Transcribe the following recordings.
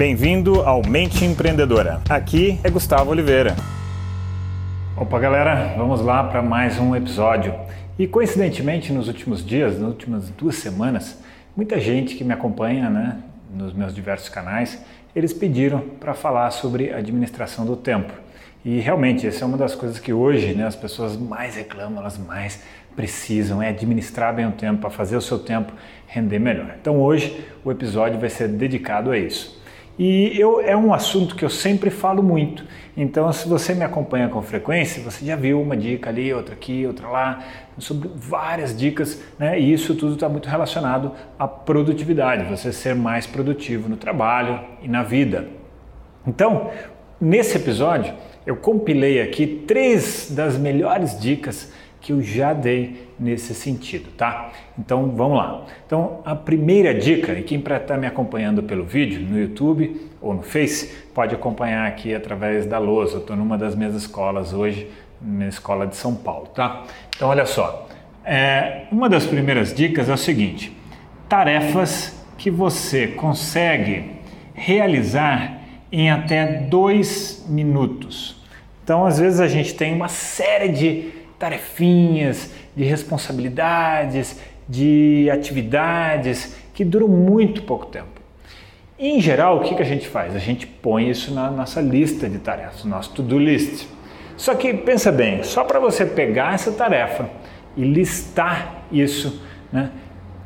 Bem-vindo ao Mente Empreendedora. Aqui é Gustavo Oliveira. Opa, galera, vamos lá para mais um episódio. E coincidentemente, nos últimos dias, nas últimas duas semanas, muita gente que me acompanha, né, nos meus diversos canais, eles pediram para falar sobre administração do tempo. E realmente, essa é uma das coisas que hoje né, as pessoas mais reclamam, elas mais precisam, é administrar bem o tempo, para fazer o seu tempo render melhor. Então hoje o episódio vai ser dedicado a isso. E eu, é um assunto que eu sempre falo muito. Então, se você me acompanha com frequência, você já viu uma dica ali, outra aqui, outra lá, sobre várias dicas, né? E isso tudo está muito relacionado à produtividade, você ser mais produtivo no trabalho e na vida. Então, nesse episódio, eu compilei aqui três das melhores dicas que eu já dei nesse sentido, tá? Então vamos lá. Então a primeira dica, e quem está me acompanhando pelo vídeo no YouTube ou no Face, pode acompanhar aqui através da lousa. Eu estou numa das minhas escolas hoje, na escola de São Paulo, tá? Então olha só, é, uma das primeiras dicas é o seguinte: tarefas que você consegue realizar em até dois minutos. Então às vezes a gente tem uma série de tarefinhas, de responsabilidades, de atividades que duram muito pouco tempo. em geral, o que, que a gente faz? A gente põe isso na nossa lista de tarefas, nosso to-do list. Só que pensa bem, só para você pegar essa tarefa e listar isso, né,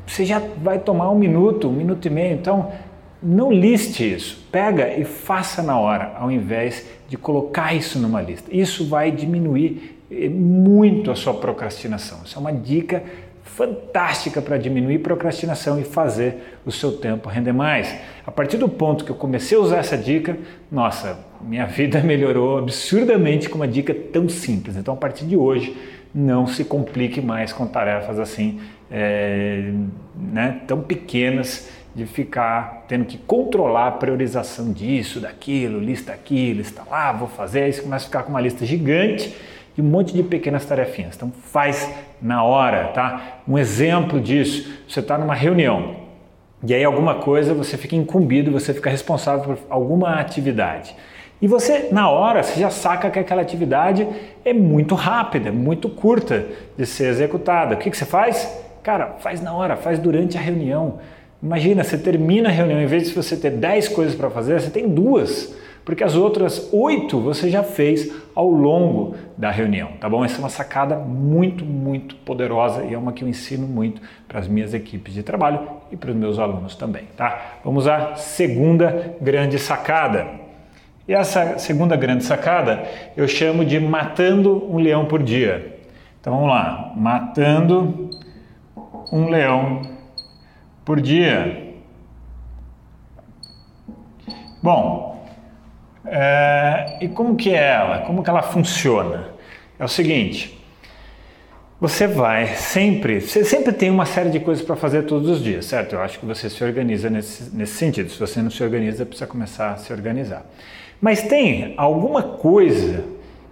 você já vai tomar um minuto, um minuto e meio. Então, não liste isso, pega e faça na hora, ao invés de colocar isso numa lista. Isso vai diminuir muito a sua procrastinação. Isso é uma dica fantástica para diminuir procrastinação e fazer o seu tempo render mais. A partir do ponto que eu comecei a usar essa dica, nossa, minha vida melhorou absurdamente com uma dica tão simples. Então, a partir de hoje, não se complique mais com tarefas assim, é, né, tão pequenas de ficar tendo que controlar a priorização disso, daquilo, lista aqui, lista lá, vou fazer, aí você começa a ficar com uma lista gigante e um monte de pequenas tarefinhas. Então faz na hora, tá? Um exemplo disso, você está numa reunião e aí alguma coisa você fica incumbido, você fica responsável por alguma atividade. E você, na hora, você já saca que aquela atividade é muito rápida, muito curta de ser executada. O que, que você faz? Cara, faz na hora, faz durante a reunião. Imagina, você termina a reunião, em vez de você ter 10 coisas para fazer, você tem duas porque as outras oito você já fez ao longo da reunião, tá bom? Essa é uma sacada muito, muito poderosa e é uma que eu ensino muito para as minhas equipes de trabalho e para os meus alunos também, tá? Vamos à segunda grande sacada. E essa segunda grande sacada eu chamo de matando um leão por dia. Então vamos lá, matando um leão por dia. Bom, é, e como que é ela? Como que ela funciona? É o seguinte, você vai sempre, você sempre tem uma série de coisas para fazer todos os dias, certo? Eu acho que você se organiza nesse, nesse sentido. Se você não se organiza, precisa começar a se organizar. Mas tem alguma coisa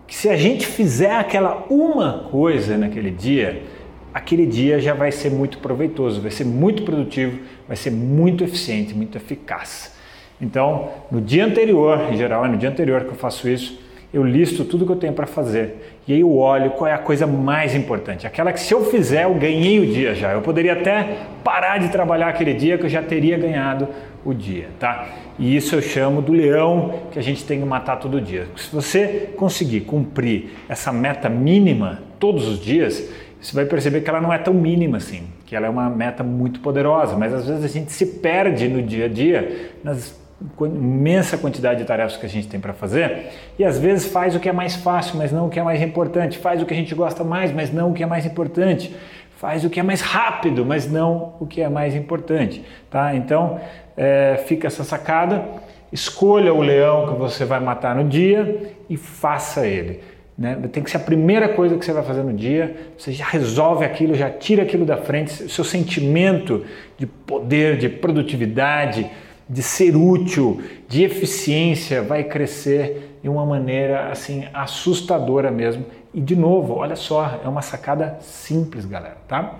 que se a gente fizer aquela uma coisa naquele dia, aquele dia já vai ser muito proveitoso, vai ser muito produtivo, vai ser muito eficiente, muito eficaz. Então, no dia anterior, em geral é no dia anterior que eu faço isso, eu listo tudo que eu tenho para fazer. E aí eu olho qual é a coisa mais importante. Aquela que se eu fizer, eu ganhei o dia já. Eu poderia até parar de trabalhar aquele dia que eu já teria ganhado o dia, tá? E isso eu chamo do leão que a gente tem que matar todo dia. Se você conseguir cumprir essa meta mínima todos os dias, você vai perceber que ela não é tão mínima assim, que ela é uma meta muito poderosa, mas às vezes a gente se perde no dia a dia nas imensa quantidade de tarefas que a gente tem para fazer e às vezes faz o que é mais fácil, mas não o que é mais importante, faz o que a gente gosta mais, mas não o que é mais importante, faz o que é mais rápido, mas não o que é mais importante, tá? Então é, fica essa sacada, escolha o leão que você vai matar no dia e faça ele. Né? Tem que ser a primeira coisa que você vai fazer no dia. Você já resolve aquilo, já tira aquilo da frente. O seu sentimento de poder, de produtividade, de ser útil, de eficiência, vai crescer de uma maneira assim assustadora mesmo. E de novo, olha só, é uma sacada simples, galera, tá?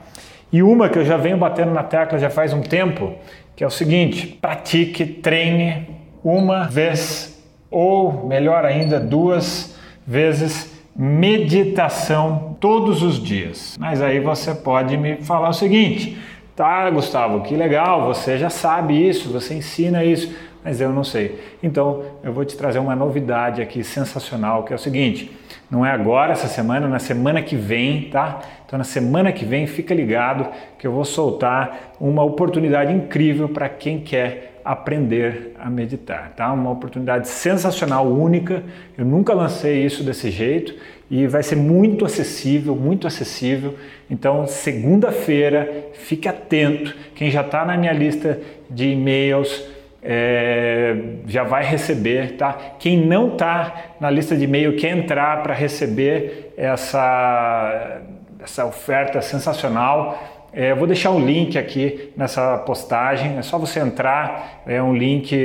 E uma que eu já venho batendo na tecla já faz um tempo, que é o seguinte: pratique, treine uma vez ou melhor ainda duas vezes meditação todos os dias. Mas aí você pode me falar o seguinte: tá, Gustavo, que legal, você já sabe isso, você ensina isso, mas eu não sei. Então eu vou te trazer uma novidade aqui sensacional, que é o seguinte: não é agora, essa semana, na semana que vem, tá? Então na semana que vem, fica ligado que eu vou soltar uma oportunidade incrível para quem quer aprender a meditar, tá? Uma oportunidade sensacional, única. Eu nunca lancei isso desse jeito e vai ser muito acessível, muito acessível. Então, segunda-feira, fique atento. Quem já está na minha lista de e-mails é, já vai receber, tá? Quem não está na lista de e-mail quer entrar para receber essa essa oferta sensacional é, vou deixar um link aqui nessa postagem, é só você entrar, é um link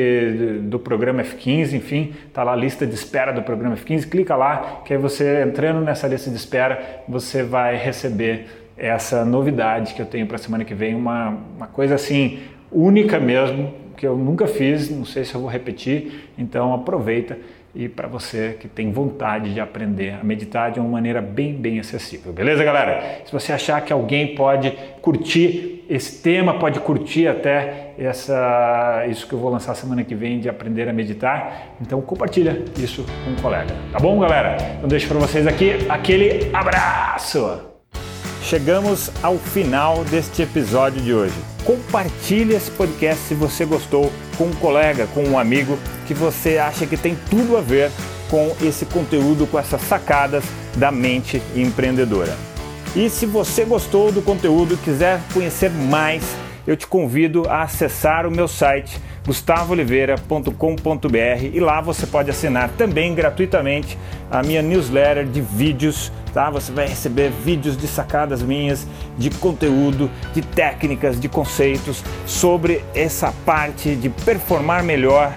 do programa F15, enfim, tá lá a lista de espera do programa F15, clica lá, que aí você entrando nessa lista de espera, você vai receber essa novidade que eu tenho para a semana que vem, uma, uma coisa assim única mesmo, que eu nunca fiz, não sei se eu vou repetir, então aproveita e para você que tem vontade de aprender a meditar de uma maneira bem, bem acessível. Beleza, galera? Se você achar que alguém pode curtir esse tema, pode curtir até essa, isso que eu vou lançar semana que vem de aprender a meditar, então compartilha isso com um colega. Tá bom, galera? Então deixo para vocês aqui aquele abraço. Chegamos ao final deste episódio de hoje. Compartilhe esse podcast se você gostou com um colega, com um amigo que você acha que tem tudo a ver com esse conteúdo, com essas sacadas da mente empreendedora. E se você gostou do conteúdo e quiser conhecer mais, eu te convido a acessar o meu site gustavooliveira.com.br e lá você pode assinar também gratuitamente a minha newsletter de vídeos, tá? Você vai receber vídeos de sacadas minhas, de conteúdo, de técnicas, de conceitos sobre essa parte de performar melhor